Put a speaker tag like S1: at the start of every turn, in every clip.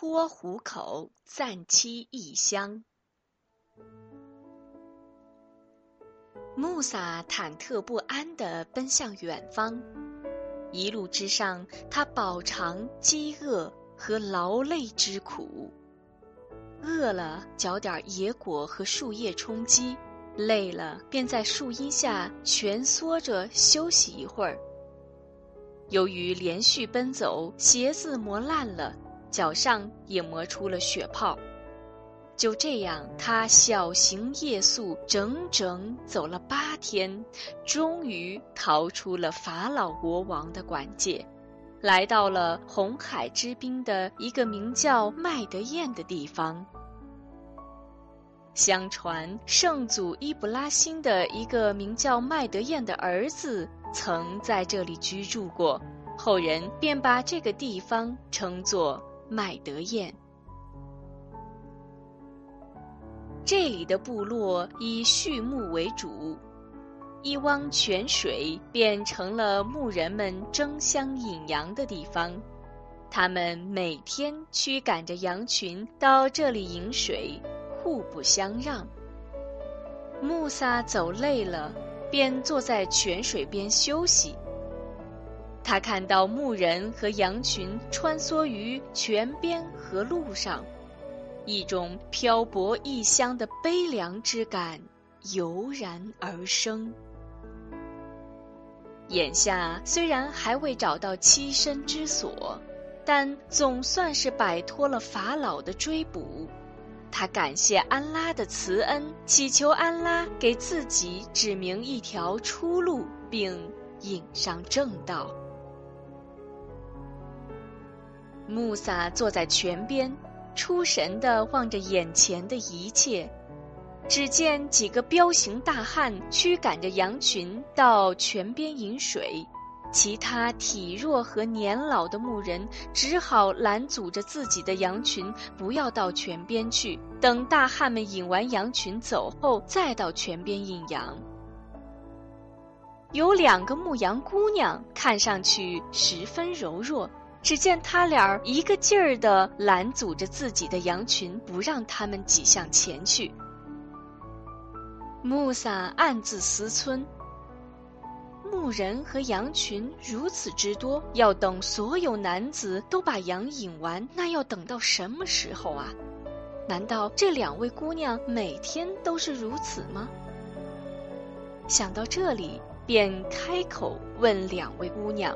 S1: 托湖口，暂栖异乡。穆萨忐忑不安地奔向远方，一路之上，他饱尝饥饿和劳累之苦。饿了，嚼点野果和树叶充饥；累了，便在树荫下蜷缩着休息一会儿。由于连续奔走，鞋子磨烂了，脚上也磨出了血泡。就这样，他小行夜宿，整整走了八天，终于逃出了法老国王的管界，来到了红海之滨的一个名叫麦德燕的地方。相传，圣祖伊布拉辛的一个名叫麦德燕的儿子曾在这里居住过，后人便把这个地方称作麦德燕。这里的部落以畜牧为主，一汪泉水便成了牧人们争相饮羊的地方。他们每天驱赶着羊群到这里饮水，互不相让。穆萨走累了，便坐在泉水边休息。他看到牧人和羊群穿梭于泉边和路上。一种漂泊异乡的悲凉之感油然而生。眼下虽然还未找到栖身之所，但总算是摆脱了法老的追捕。他感谢安拉的慈恩，祈求安拉给自己指明一条出路，并引上正道。穆萨坐在泉边。出神地望着眼前的一切，只见几个彪形大汉驱赶着羊群到泉边饮水，其他体弱和年老的牧人只好拦阻着自己的羊群不要到泉边去，等大汉们引完羊群走后再到泉边引羊。有两个牧羊姑娘，看上去十分柔弱。只见他俩一个劲儿地拦阻着自己的羊群，不让他们挤向前去。穆萨暗自思忖：牧人和羊群如此之多，要等所有男子都把羊引完，那要等到什么时候啊？难道这两位姑娘每天都是如此吗？想到这里，便开口问两位姑娘。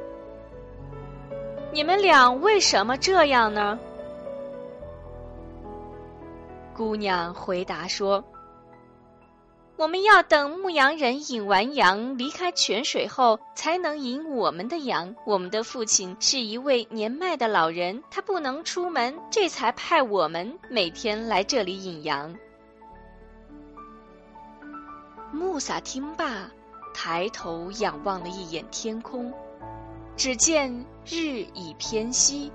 S1: 你们俩为什么这样呢？姑娘回答说：“我们要等牧羊人引完羊离开泉水后，才能引我们的羊。我们的父亲是一位年迈的老人，他不能出门，这才派我们每天来这里引羊。”穆萨听罢，抬头仰望了一眼天空。只见日已偏西，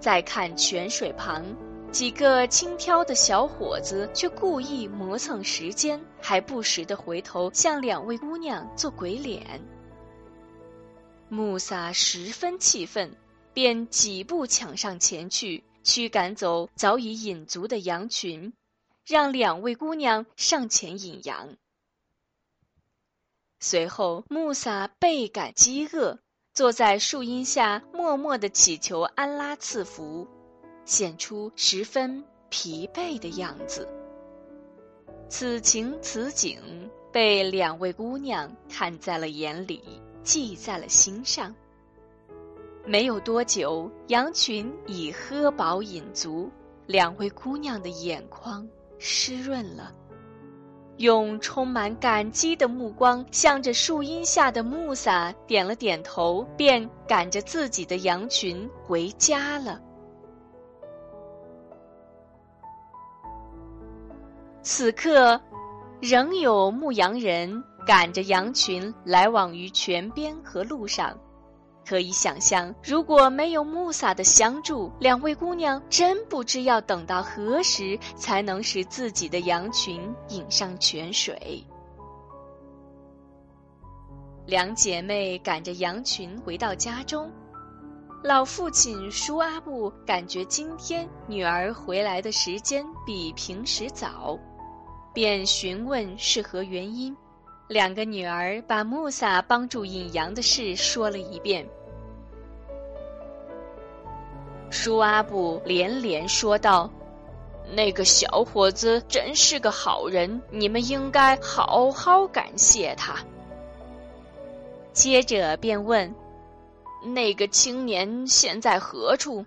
S1: 再看泉水旁，几个轻佻的小伙子却故意磨蹭时间，还不时地回头向两位姑娘做鬼脸。穆萨十分气愤，便几步抢上前去，驱赶走早已引足的羊群，让两位姑娘上前引羊。随后，穆萨倍感饥饿。坐在树荫下，默默的祈求安拉赐福，显出十分疲惫的样子。此情此景被两位姑娘看在了眼里，记在了心上。没有多久，羊群已喝饱饮足，两位姑娘的眼眶湿润了。用充满感激的目光向着树荫下的穆萨点了点头，便赶着自己的羊群回家了。此刻，仍有牧羊人赶着羊群来往于泉边和路上。可以想象，如果没有穆萨的相助，两位姑娘真不知要等到何时才能使自己的羊群引上泉水。两姐妹赶着羊群回到家中，老父亲舒阿布感觉今天女儿回来的时间比平时早，便询问是何原因。两个女儿把穆萨帮助引羊的事说了一遍。舒阿布连连说道：“那个小伙子真是个好人，你们应该好好感谢他。”接着便问：“那个青年现在何处？”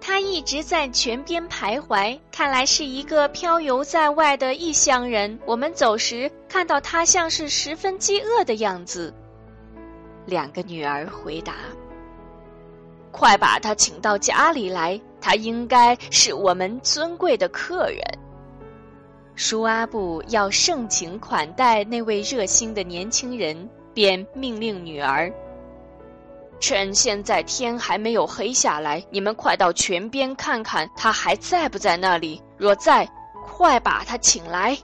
S1: 他一直在泉边徘徊，看来是一个漂游在外的异乡人。我们走时看到他像是十分饥饿的样子。两个女儿回答：“快把他请到家里来，他应该是我们尊贵的客人。”舒阿布要盛情款待那位热心的年轻人，便命令女儿。趁现在天还没有黑下来，你们快到泉边看看他还在不在那里。若在，快把他请来。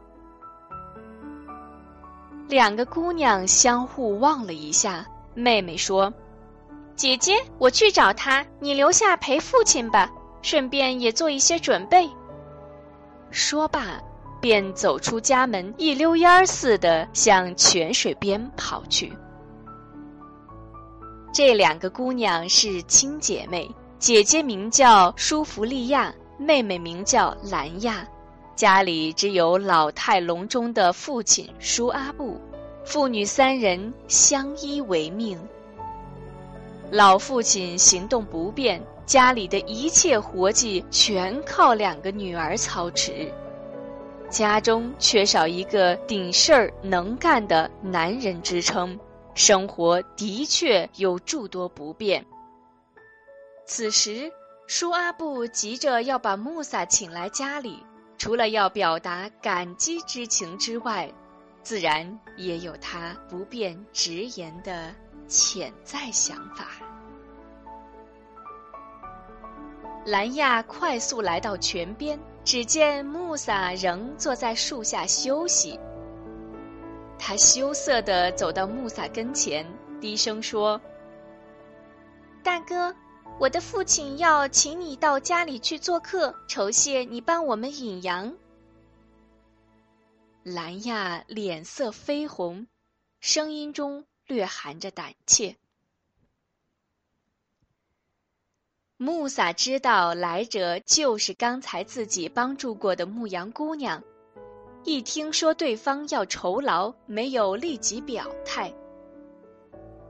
S1: 两个姑娘相互望了一下，妹妹说：“姐姐，我去找他，你留下陪父亲吧，顺便也做一些准备。”说罢，便走出家门，一溜烟儿似的向泉水边跑去。这两个姑娘是亲姐妹，姐姐名叫舒弗利亚，妹妹名叫兰亚。家里只有老态龙钟的父亲舒阿布，父女三人相依为命。老父亲行动不便，家里的一切活计全靠两个女儿操持，家中缺少一个顶事儿能干的男人支撑。生活的确有诸多不便。此时，舒阿布急着要把穆萨请来家里，除了要表达感激之情之外，自然也有他不便直言的潜在想法。兰亚快速来到泉边，只见穆萨仍坐在树下休息。他羞涩地走到穆萨跟前，低声说：“大哥，我的父亲要请你到家里去做客，酬谢你帮我们引羊。”兰亚脸色绯红，声音中略含着胆怯。穆萨知道来者就是刚才自己帮助过的牧羊姑娘。一听说对方要酬劳，没有立即表态。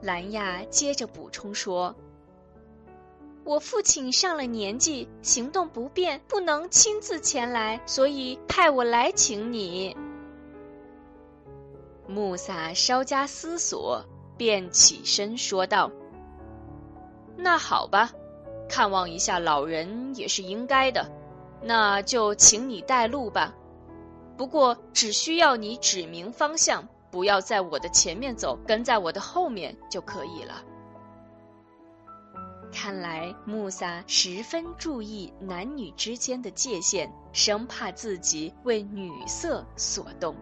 S1: 兰亚接着补充说：“我父亲上了年纪，行动不便，不能亲自前来，所以派我来请你。”穆萨稍加思索，便起身说道：“那好吧，看望一下老人也是应该的，那就请你带路吧。”不过，只需要你指明方向，不要在我的前面走，跟在我的后面就可以了。看来穆萨十分注意男女之间的界限，生怕自己为女色所动。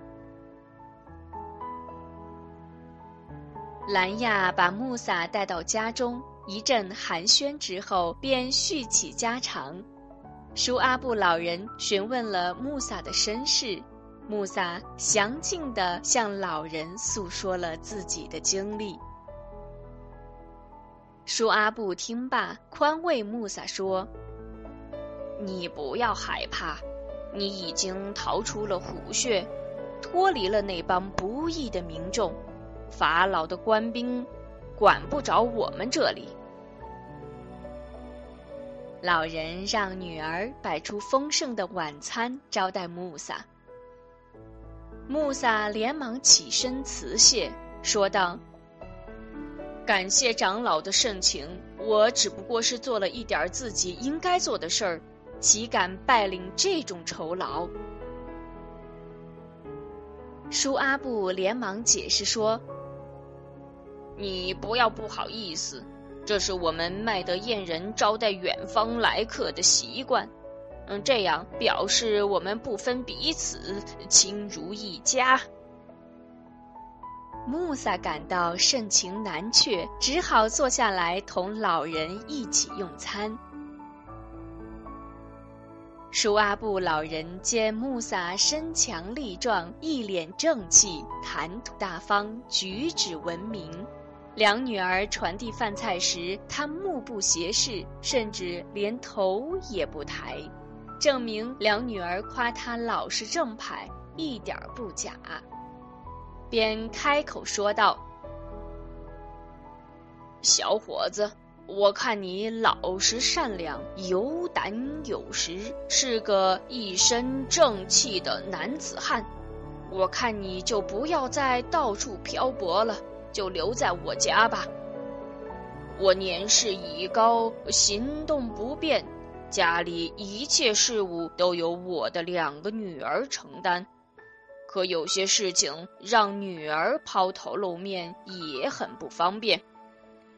S1: 兰亚把穆萨带到家中，一阵寒暄之后，便叙起家常。舒阿布老人询问了穆萨的身世，穆萨详尽地向老人诉说了自己的经历。舒阿布听罢，宽慰穆萨说：“你不要害怕，你已经逃出了虎穴，脱离了那帮不义的民众，法老的官兵管不着我们这里。”老人让女儿摆出丰盛的晚餐招待穆萨。穆萨连忙起身辞谢，说道：“感谢长老的盛情，我只不过是做了一点自己应该做的事儿，岂敢拜领这种酬劳？”舒阿布连忙解释说：“你不要不好意思。”这是我们麦德燕人招待远方来客的习惯，嗯，这样表示我们不分彼此，亲如一家。穆萨感到盛情难却，只好坐下来同老人一起用餐。舒阿布老人见穆萨身强力壮，一脸正气，谈吐大方，举止文明。两女儿传递饭菜时，他目不斜视，甚至连头也不抬，证明两女儿夸他老实正派，一点不假。便开口说道：“小伙子。”我看你老实善良、有胆有识，是个一身正气的男子汉。我看你就不要再到处漂泊了，就留在我家吧。我年事已高，行动不便，家里一切事务都由我的两个女儿承担。可有些事情让女儿抛头露面也很不方便。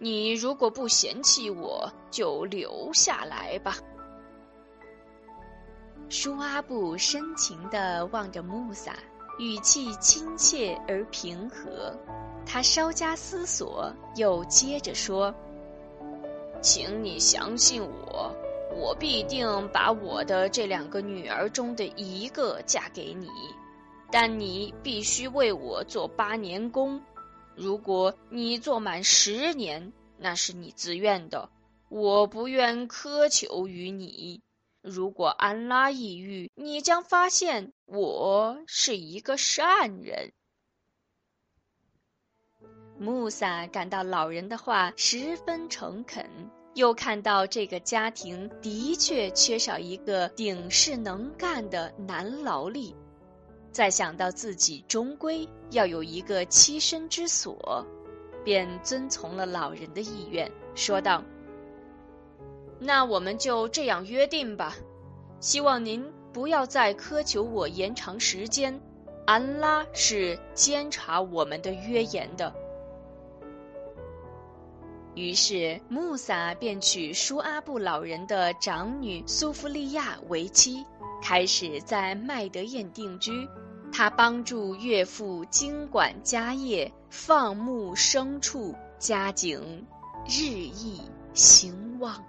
S1: 你如果不嫌弃我，就留下来吧。舒阿布深情地望着穆萨，语气亲切而平和。他稍加思索，又接着说：“请你相信我，我必定把我的这两个女儿中的一个嫁给你，但你必须为我做八年工。”如果你做满十年，那是你自愿的，我不愿苛求于你。如果安拉抑郁，你将发现我是一个善人。穆萨感到老人的话十分诚恳，又看到这个家庭的确缺少一个顶事能干的男劳力。再想到自己终归要有一个栖身之所，便遵从了老人的意愿，说道：“那我们就这样约定吧。希望您不要再苛求我延长时间。安拉是监察我们的约言的。”于是穆萨便娶舒阿布老人的长女苏弗利亚为妻，开始在麦德宴定居。他帮助岳父经管家业，放牧牲畜，家景日益兴旺。